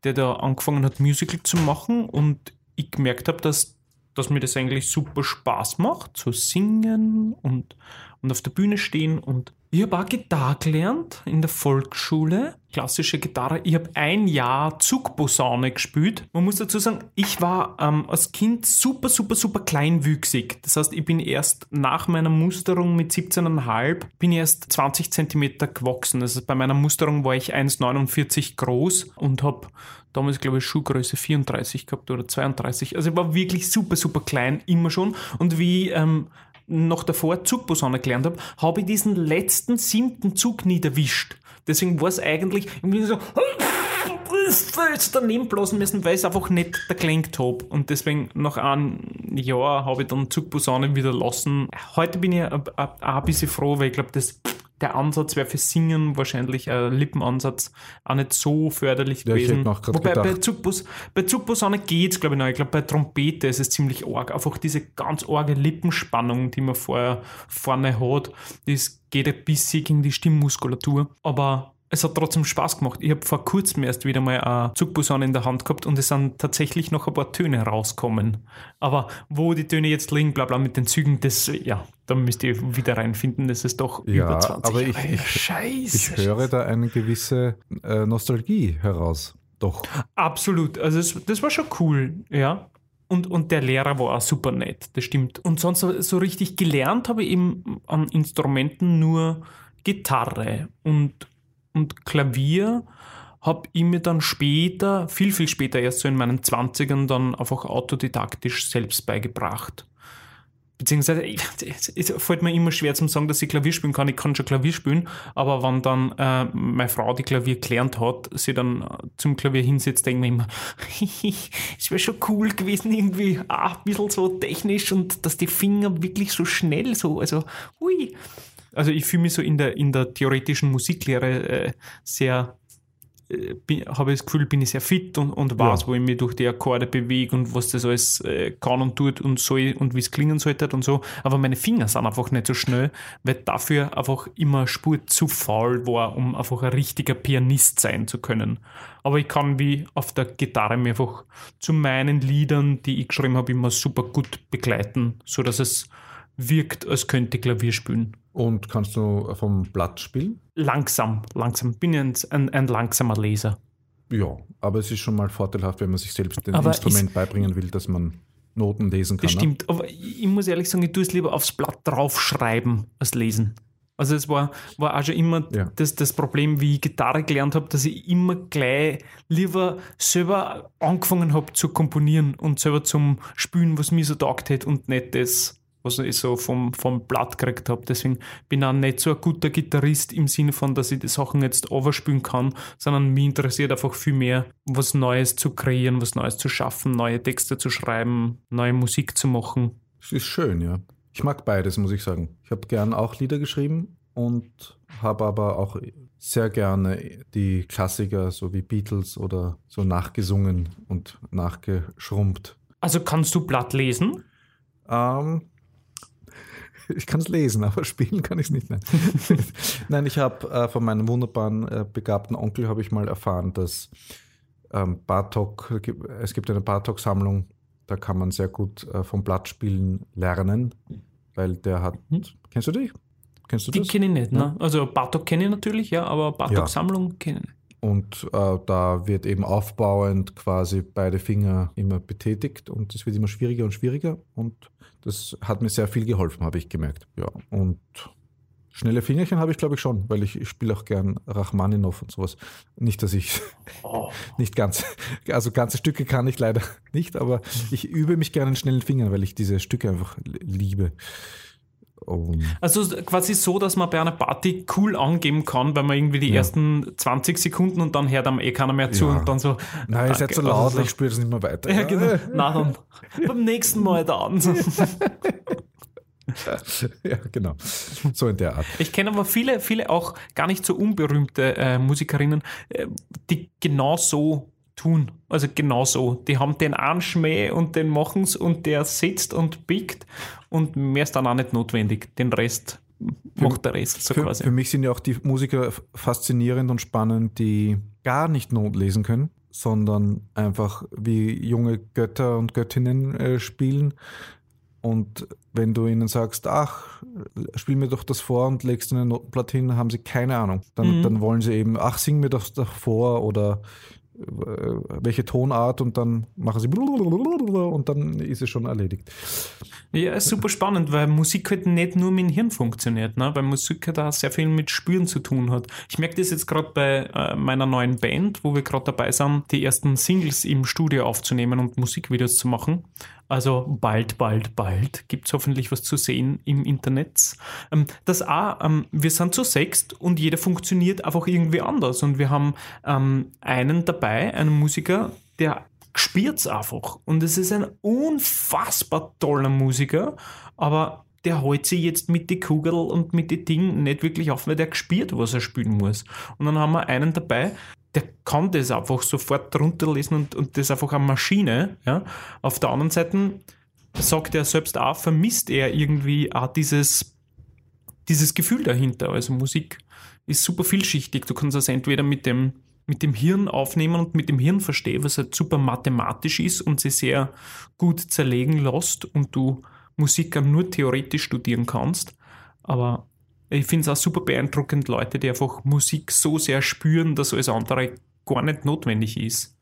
der da angefangen hat, Musical zu machen und ich gemerkt habe, dass, dass mir das eigentlich super Spaß macht, zu singen und, und auf der Bühne stehen und ich habe auch Gitarre gelernt in der Volksschule, klassische Gitarre. Ich habe ein Jahr Zugposaune gespielt. Man muss dazu sagen, ich war ähm, als Kind super, super, super kleinwüchsig. Das heißt, ich bin erst nach meiner Musterung mit 17,5 bin erst 20 Zentimeter gewachsen. Also bei meiner Musterung war ich 1,49 groß und habe damals, glaube ich, Schuhgröße 34 gehabt oder 32. Also ich war wirklich super, super klein, immer schon. Und wie ähm, noch davor Zugposaune gelernt habe, habe ich diesen letzten siebten Zug nie erwischt. Deswegen war es eigentlich irgendwie so, jetzt daneben blasen müssen, weil ich es einfach nicht gelenkt habe. Und deswegen nach einem Jahr habe ich dann Zugposaune wieder lassen. Heute bin ich auch ein bisschen froh, weil ich glaube, dass der Ansatz wäre für Singen wahrscheinlich ein Lippenansatz auch nicht so förderlich Ja, gewesen. Wobei bei. Zugpos bei Zugposaune geht es, glaube ich, noch. Ich glaube, bei Trompete ist es ziemlich arg. Einfach diese ganz arge Lippenspannung, die man vorher vorne hat, das geht ein bisschen gegen die Stimmmuskulatur. Aber es hat trotzdem Spaß gemacht. Ich habe vor kurzem erst wieder mal eine Zugposaune in der Hand gehabt und es sind tatsächlich noch ein paar Töne rauskommen. Aber wo die Töne jetzt liegen, bla bla mit den Zügen, das, ja, da müsst ihr wieder reinfinden, das ist doch Ja, über 20 aber ich- Jahre. ich- Scheiße. Ich höre da eine gewisse äh, Nostalgie heraus. Doch. Absolut. Also es, das war schon cool, ja. Und, und der Lehrer war auch super nett, das stimmt. Und sonst so, so richtig gelernt habe ich eben an Instrumenten nur Gitarre und, und Klavier habe ich mir dann später, viel, viel später, erst so in meinen 20ern, dann einfach autodidaktisch selbst beigebracht. Beziehungsweise, es fällt mir immer schwer zum sagen, dass ich Klavier spielen kann. Ich kann schon Klavier spielen, aber wenn dann äh, meine Frau, die Klavier gelernt hat, sie dann äh, zum Klavier hinsetzt, denke ich mir immer, es wäre schon cool gewesen, irgendwie auch ein bisschen so technisch und dass die Finger wirklich so schnell so, also, hui. Also ich fühle mich so in der, in der theoretischen Musiklehre äh, sehr äh, habe ich das Gefühl, bin ich sehr fit und, und weiß, Ja. wo ich mich durch die Akkorde bewege und was das alles äh, kann und tut und soll und wie es klingen sollte und so. Aber meine Finger sind einfach nicht so schnell, weil dafür einfach immer Spur zu faul war, um einfach ein richtiger Pianist sein zu können. Aber ich kann wie auf der Gitarre mir einfach zu meinen Liedern, die ich geschrieben habe, immer super gut begleiten, so dass es wirkt, als könnte ich Klavier spielen. Und kannst du vom Blatt spielen? Langsam, langsam. Bin ich ein, ein, ein langsamer Leser. Ja, aber es ist schon mal vorteilhaft, wenn man sich selbst ein Aber Instrument beibringen will, dass man Noten lesen kann. Das ne? stimmt, aber ich muss ehrlich sagen, ich tue es lieber aufs Blatt draufschreiben als lesen. Also es war, war auch schon immer Ja. das, das Problem, wie ich Gitarre gelernt habe, dass ich immer gleich lieber selber angefangen habe zu komponieren und selber zum Spielen, was mir so taugt hat und nicht das, was ich so vom, vom Blatt gekriegt habe. Deswegen bin ich auch nicht so ein guter Gitarrist im Sinne von, dass ich die Sachen jetzt overspielen kann, sondern mich interessiert einfach viel mehr, was Neues zu kreieren, was Neues zu schaffen, neue Texte zu schreiben, neue Musik zu machen. Es ist schön, ja. Ich mag beides, muss ich sagen. Ich habe gern auch Lieder geschrieben und habe aber auch sehr gerne die Klassiker, so wie Beatles oder so nachgesungen und nachgeschrumpft. Also kannst du Blatt lesen? Ähm, Ich kann es lesen, aber spielen kann ich es nicht. Nein, Nein ich habe äh, von meinem wunderbaren, äh, begabten Onkel habe ich mal erfahren, dass ähm, Bartok, es gibt eine Bartok-Sammlung, da kann man sehr gut äh, vom Blattspielen lernen, weil der hat, hm? kennst du dich? Kennst du die kenne ich nicht, ne? Also Bartok kenne ich natürlich, ja, aber Bartok-Sammlung ja. kenne ich nicht. Und äh, da wird eben aufbauend quasi beide Finger immer betätigt und es wird immer schwieriger und schwieriger. Und das hat mir sehr viel geholfen, habe ich gemerkt. Ja, und schnelle Fingerchen habe ich, glaube ich, schon, weil ich, ich spiele auch gern Rachmaninov und sowas. Nicht, dass ich oh. nicht ganz, also ganze Stücke kann ich leider nicht, aber ich übe mich gerne in schnellen Fingern, weil ich diese Stücke einfach liebe. Um also quasi so, dass man bei einer Party cool angeben kann, weil man irgendwie die ja. ersten 20 Sekunden und dann hört einem eh keiner mehr zu ja. und dann so. Nein, ihr seid so laut, also so. ich spüre es nicht mehr weiter. Ja, genau. Na dann beim nächsten Mal dann. ja, genau. So in der Art. Ich kenne aber viele, viele auch gar nicht so unberühmte äh, Musikerinnen, äh, die genau so tun. Also genau so. Die haben den einen Schmäh und den machen es und der sitzt und biegt und mehr ist dann auch nicht notwendig. Den Rest macht der Rest so für, quasi. Für mich sind ja auch die Musiker faszinierend und spannend, die gar nicht Not lesen können, sondern einfach wie junge Götter und Göttinnen äh, spielen. Und wenn du ihnen sagst, ach, spiel mir doch das vor und legst eine Notenblatt hin, haben sie keine Ahnung. Dann, mhm. dann wollen sie eben, ach, sing mir doch, doch vor oder welche Tonart und dann machen sie und dann ist es schon erledigt. Ja, ist super spannend, weil Musik halt nicht nur mit dem Hirn funktioniert, ne? weil Musik halt auch sehr viel mit Spüren zu tun hat. Ich merke das jetzt gerade bei äh, meiner neuen Band, wo wir gerade dabei sind, die ersten Singles im Studio aufzunehmen und Musikvideos zu machen. Also bald, bald, bald gibt es hoffentlich was zu sehen im Internet. Ähm, das auch, ähm, wir sind zu sechst und jeder funktioniert einfach irgendwie anders. Und wir haben ähm, einen dabei, einen Musiker, der spielt es einfach. Und es ist ein unfassbar toller Musiker, aber der hält sich jetzt mit die Kugel und mit den Dingen nicht wirklich auf, weil der gespielt, was er spielen muss. Und dann haben wir einen dabei, der kann das einfach sofort drunter lesen und, und das einfach eine Maschine. Ja. Auf der anderen Seite sagt er selbst auch, vermisst er irgendwie auch dieses, dieses Gefühl dahinter. Also Musik ist super vielschichtig. Du kannst es entweder mit dem, mit dem Hirn aufnehmen und mit dem Hirn verstehen, was halt super mathematisch ist und sie sehr gut zerlegen lässt und du Musik nur theoretisch studieren kannst. Aber ich finde es auch super beeindruckend, Leute, die einfach Musik so sehr spüren, dass alles andere gar nicht notwendig ist.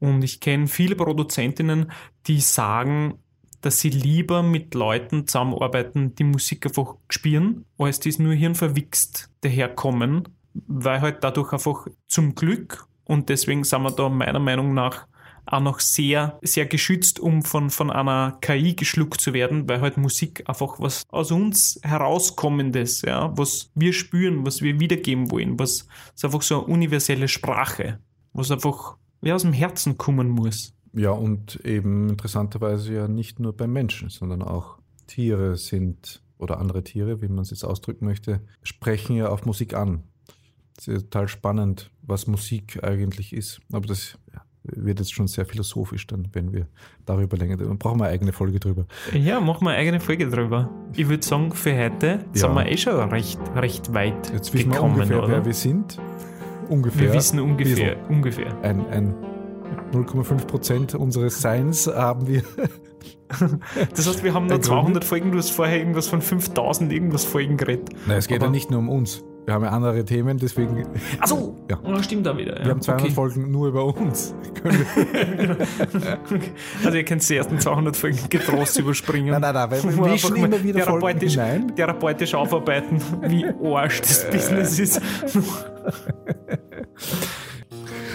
Und ich kenne viele Produzentinnen, die sagen, dass sie lieber mit Leuten zusammenarbeiten, die Musik einfach spüren, als die nur hirnverwichst daherkommen, weil halt dadurch einfach zum Glück und deswegen sind wir da meiner Meinung nach auch noch sehr, sehr geschützt, um von, von einer KI geschluckt zu werden, weil halt Musik einfach was aus uns herauskommendes, ja, was wir spüren, was wir wiedergeben wollen, was ist einfach so eine universelle Sprache, was einfach ja, aus dem Herzen kommen muss. Ja, und eben interessanterweise ja nicht nur beim Menschen, sondern auch Tiere sind oder andere Tiere, wie man es jetzt ausdrücken möchte, sprechen ja auf Musik an. Das ist total spannend, was Musik eigentlich ist. Aber das ja, wird jetzt schon sehr philosophisch dann, wenn wir darüber länger. Dann brauchen wir eine eigene Folge drüber. Ja, machen wir eine eigene Folge drüber. Ich würde sagen, für heute ja. sind wir eh schon recht, recht weit Jetzt wissen gekommen, wir ungefähr, oder? wer wir sind. Ungefähr. Wir wissen ungefähr. ungefähr. Ein, ein 0,5 Prozent unseres Seins haben wir. das heißt, wir haben nur 200 Folgen. Du hast vorher irgendwas von 5000 irgendwas Folgen geredet. Nein, es geht Aber ja nicht nur um uns. Wir haben ja andere Themen, deswegen. Achso, ja. Oh, stimmt da wieder. Ja. Wir haben 200 okay. Folgen nur über uns. also, ihr könnt die ersten 200 Folgen getrost überspringen. Nein, nein, nein, weil wir mischen immer wieder therapeutisch, Folgen therapeutisch aufarbeiten, wie Arsch das Business ist.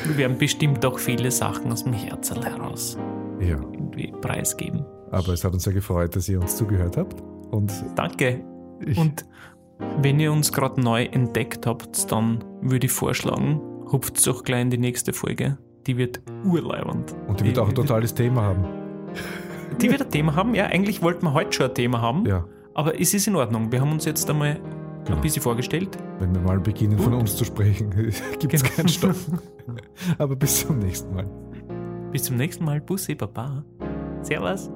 wir werden bestimmt auch viele Sachen aus dem Herzen heraus ja. irgendwie preisgeben. Aber es hat uns sehr gefreut, dass ihr uns zugehört habt. Und Danke. Und wenn ihr uns gerade neu entdeckt habt, dann würde ich vorschlagen, hupft doch gleich in die nächste Folge. Die wird urleibend. Und die wird auch ein totales Thema haben. Die wird ein Thema haben, ja. Eigentlich wollten wir heute schon ein Thema haben. Ja. Aber es ist in Ordnung. Wir haben uns jetzt einmal genau. ein bisschen vorgestellt. Wenn wir mal beginnen, von uns zu sprechen, gibt es genau. keinen Stopp. Aber bis zum nächsten Mal. Bis zum nächsten Mal. Bussi, Baba. Servus.